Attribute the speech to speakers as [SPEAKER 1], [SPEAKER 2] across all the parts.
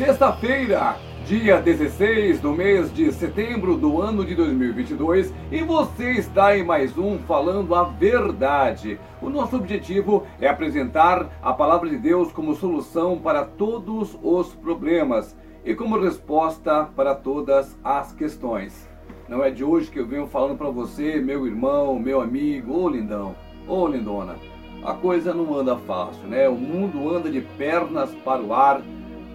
[SPEAKER 1] Sexta-feira, dia 16 do mês de setembro do ano de 2022 e você está em mais um Falando a Verdade. O nosso objetivo é apresentar a palavra de Deus como solução para todos os problemas e como resposta para todas as questões. Não é de hoje que eu venho falando para você, meu irmão, meu amigo, ô lindão, ô lindona. A coisa não anda fácil, né? O mundo anda de pernas para o ar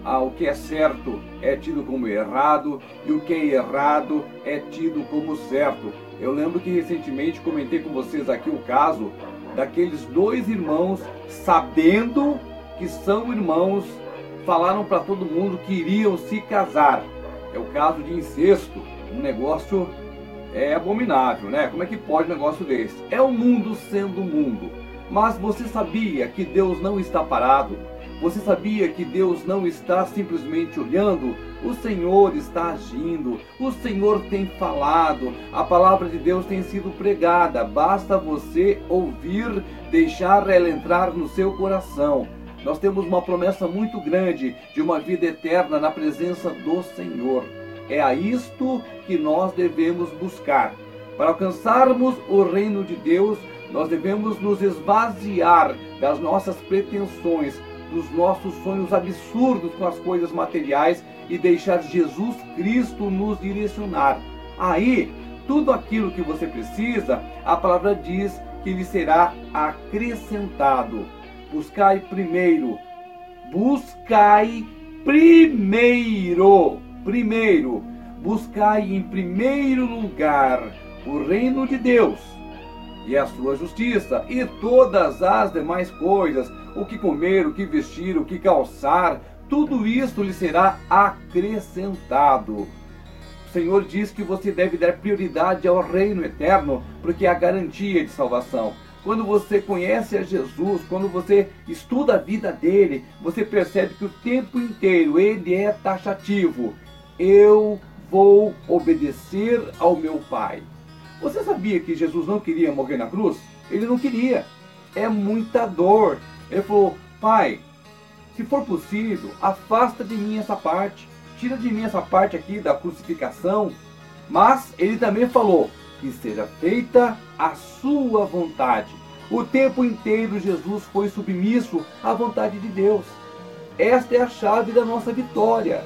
[SPEAKER 1] ah, o que é certo é tido como errado e o que é errado é tido como certo. Eu lembro que recentemente comentei com vocês aqui o caso daqueles dois irmãos, sabendo que são irmãos, falaram para todo mundo que iriam se casar. É o caso de incesto, um negócio é abominável, né? Como é que pode um negócio desse? É o mundo sendo o mundo. Mas você sabia que Deus não está parado? Você sabia que Deus não está simplesmente olhando? O Senhor está agindo, o Senhor tem falado, a palavra de Deus tem sido pregada. Basta você ouvir, deixar ela entrar no seu coração. Nós temos uma promessa muito grande de uma vida eterna na presença do Senhor. É a isto que nós devemos buscar. Para alcançarmos o reino de Deus, nós devemos nos esvaziar das nossas pretensões, dos nossos sonhos absurdos com as coisas materiais e deixar Jesus Cristo nos direcionar. Aí, tudo aquilo que você precisa, a palavra diz que lhe será acrescentado. Buscai primeiro, buscai primeiro, primeiro, buscai em primeiro lugar o reino de Deus e a sua justiça, e todas as demais coisas, o que comer, o que vestir, o que calçar, tudo isto lhe será acrescentado. O Senhor diz que você deve dar prioridade ao reino eterno, porque é a garantia de salvação. Quando você conhece a Jesus, quando você estuda a vida dele, você percebe que o tempo inteiro ele é taxativo. Eu vou obedecer ao meu Pai. Você sabia que Jesus não queria morrer na cruz? Ele não queria. É muita dor. Ele falou: Pai, se for possível, afasta de mim essa parte. Tira de mim essa parte aqui da crucificação. Mas ele também falou: Que seja feita a sua vontade. O tempo inteiro Jesus foi submisso à vontade de Deus. Esta é a chave da nossa vitória.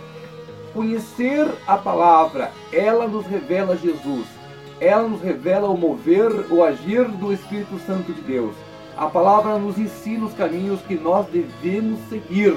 [SPEAKER 1] Conhecer a palavra, ela nos revela Jesus ela nos revela o mover, o agir do Espírito Santo de Deus. A palavra nos ensina os caminhos que nós devemos seguir.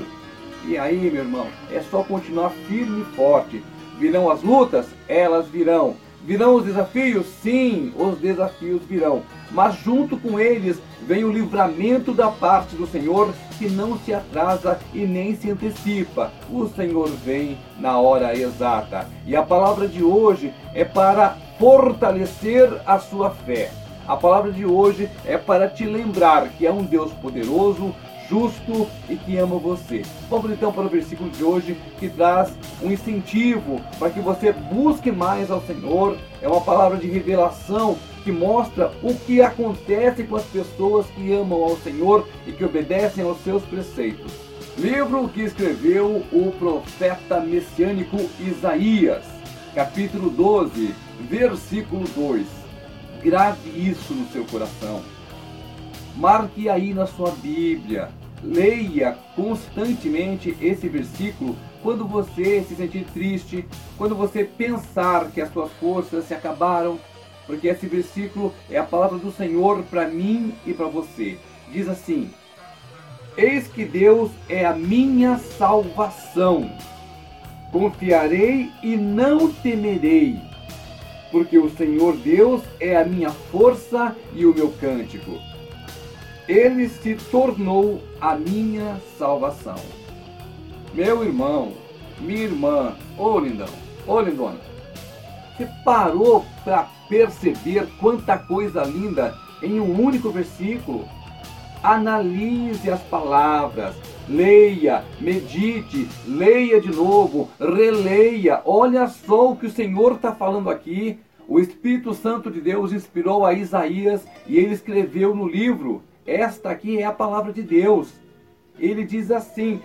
[SPEAKER 1] E aí, meu irmão, é só continuar firme e forte. Virão as lutas? Elas virão. Virão os desafios? Sim, os desafios virão. Mas junto com eles vem o livramento da parte do Senhor que não se atrasa e nem se antecipa. O Senhor vem na hora exata. E a palavra de hoje é para fortalecer a sua fé. A palavra de hoje é para te lembrar que é um Deus poderoso, justo e que ama você. Vamos então para o versículo de hoje que traz um incentivo para que você busque mais ao Senhor. É uma palavra de revelação que mostra o que acontece com as pessoas que amam ao Senhor e que obedecem aos seus preceitos. Livro que escreveu o profeta messiânico Isaías, capítulo 12, versículo 2. Grave isso no seu coração. Marque aí na sua Bíblia. Leia constantemente esse versículo quando você se sentir triste, quando você pensar que as suas forças se acabaram, porque esse versículo é a palavra do Senhor para mim e para você. Diz assim: Eis que Deus é a minha salvação. Confiarei e não temerei, porque o Senhor Deus é a minha força e o meu cântico. Ele se tornou a minha salvação. Meu irmão, minha irmã, ô lindão, ô lindona, você parou para perceber quanta coisa linda em um único versículo? Analise as palavras, leia, medite, leia de novo, releia. Olha só o que o Senhor está falando aqui. O Espírito Santo de Deus inspirou a Isaías e ele escreveu no livro. Esta aqui é a palavra de Deus. Ele diz assim: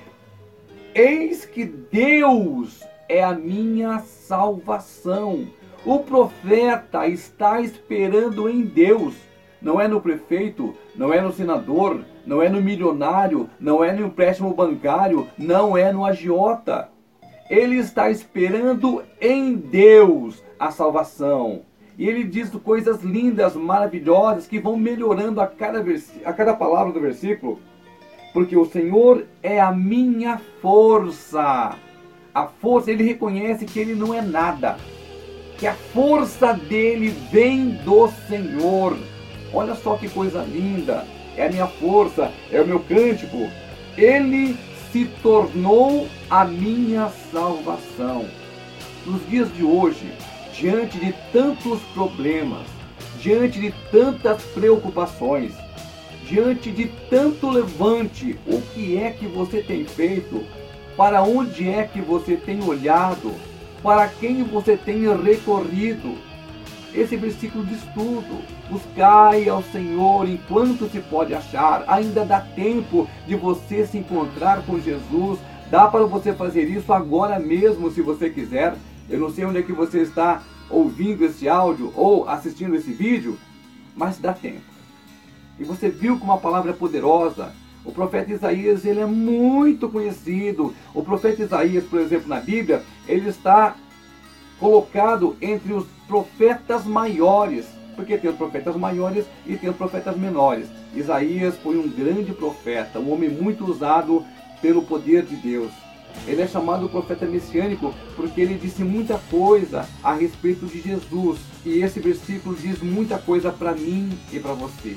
[SPEAKER 1] Eis que Deus é a minha salvação. O profeta está esperando em Deus. Não é no prefeito, não é no senador, não é no milionário, não é no empréstimo bancário, não é no agiota. Ele está esperando em Deus a salvação. E ele diz coisas lindas, maravilhosas, que vão melhorando a cada, a cada palavra do versículo. Porque o Senhor é a minha força. A força, ele reconhece que ele não é nada. Que a força dele vem do Senhor. Olha só que coisa linda. É a minha força, é o meu cântico. Ele se tornou a minha salvação. Nos dias de hoje, diante de tantos problemas, diante de tantas preocupações, diante de tanto levante, o que é que você tem feito? Para onde é que você tem olhado? Para quem você tem recorrido? Esse versículo diz tudo. Buscai ao Senhor enquanto se pode achar. Ainda dá tempo de você se encontrar com Jesus. Dá para você fazer isso agora mesmo, se você quiser. Eu não sei onde é que você está ouvindo esse áudio ou assistindo esse vídeo, mas dá tempo. E você viu como a palavra é poderosa. O profeta Isaías ele é muito conhecido. O profeta Isaías, por exemplo, na Bíblia, ele está colocado entre os profetas maiores, porque tem os profetas maiores e tem os profetas menores. Isaías foi um grande profeta, um homem muito usado pelo poder de Deus. Ele é chamado profeta messiânico porque ele disse muita coisa a respeito de Jesus. E esse versículo diz muita coisa para mim e para você.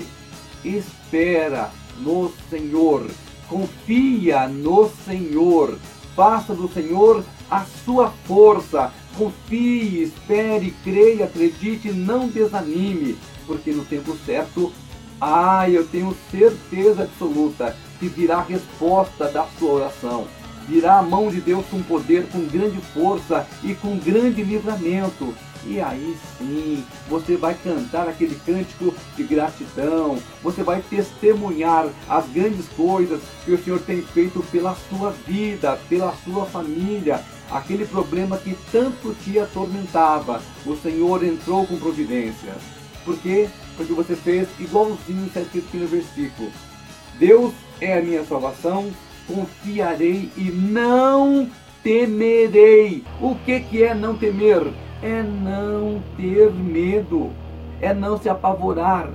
[SPEAKER 1] Espera no Senhor, confia no Senhor, faça do Senhor a sua força. Confie, espere, creia, acredite, não desanime, porque no tempo certo, ah, eu tenho certeza absoluta que virá a resposta da sua oração virá a mão de Deus com poder, com grande força e com grande livramento. E aí sim, você vai cantar aquele cântico de gratidão, você vai testemunhar as grandes coisas que o Senhor tem feito pela sua vida, pela sua família. Aquele problema que tanto te atormentava, o Senhor entrou com providência. Por quê? Porque você fez igualzinho está escrito aqui no versículo. Deus é a minha salvação, confiarei e não temerei. O que, que é não temer? É não ter medo, é não se apavorar,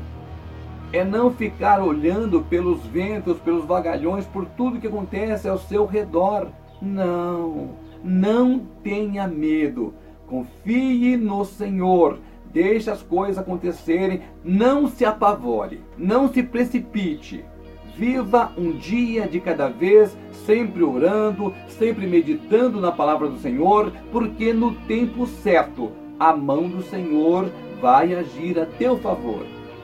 [SPEAKER 1] é não ficar olhando pelos ventos, pelos vagalhões, por tudo que acontece ao seu redor. Não, não tenha medo. Confie no Senhor. Deixe as coisas acontecerem. Não se apavore. Não se precipite. Viva um dia de cada vez, sempre orando, sempre meditando na palavra do Senhor, porque no tempo certo a mão do Senhor vai agir a teu favor.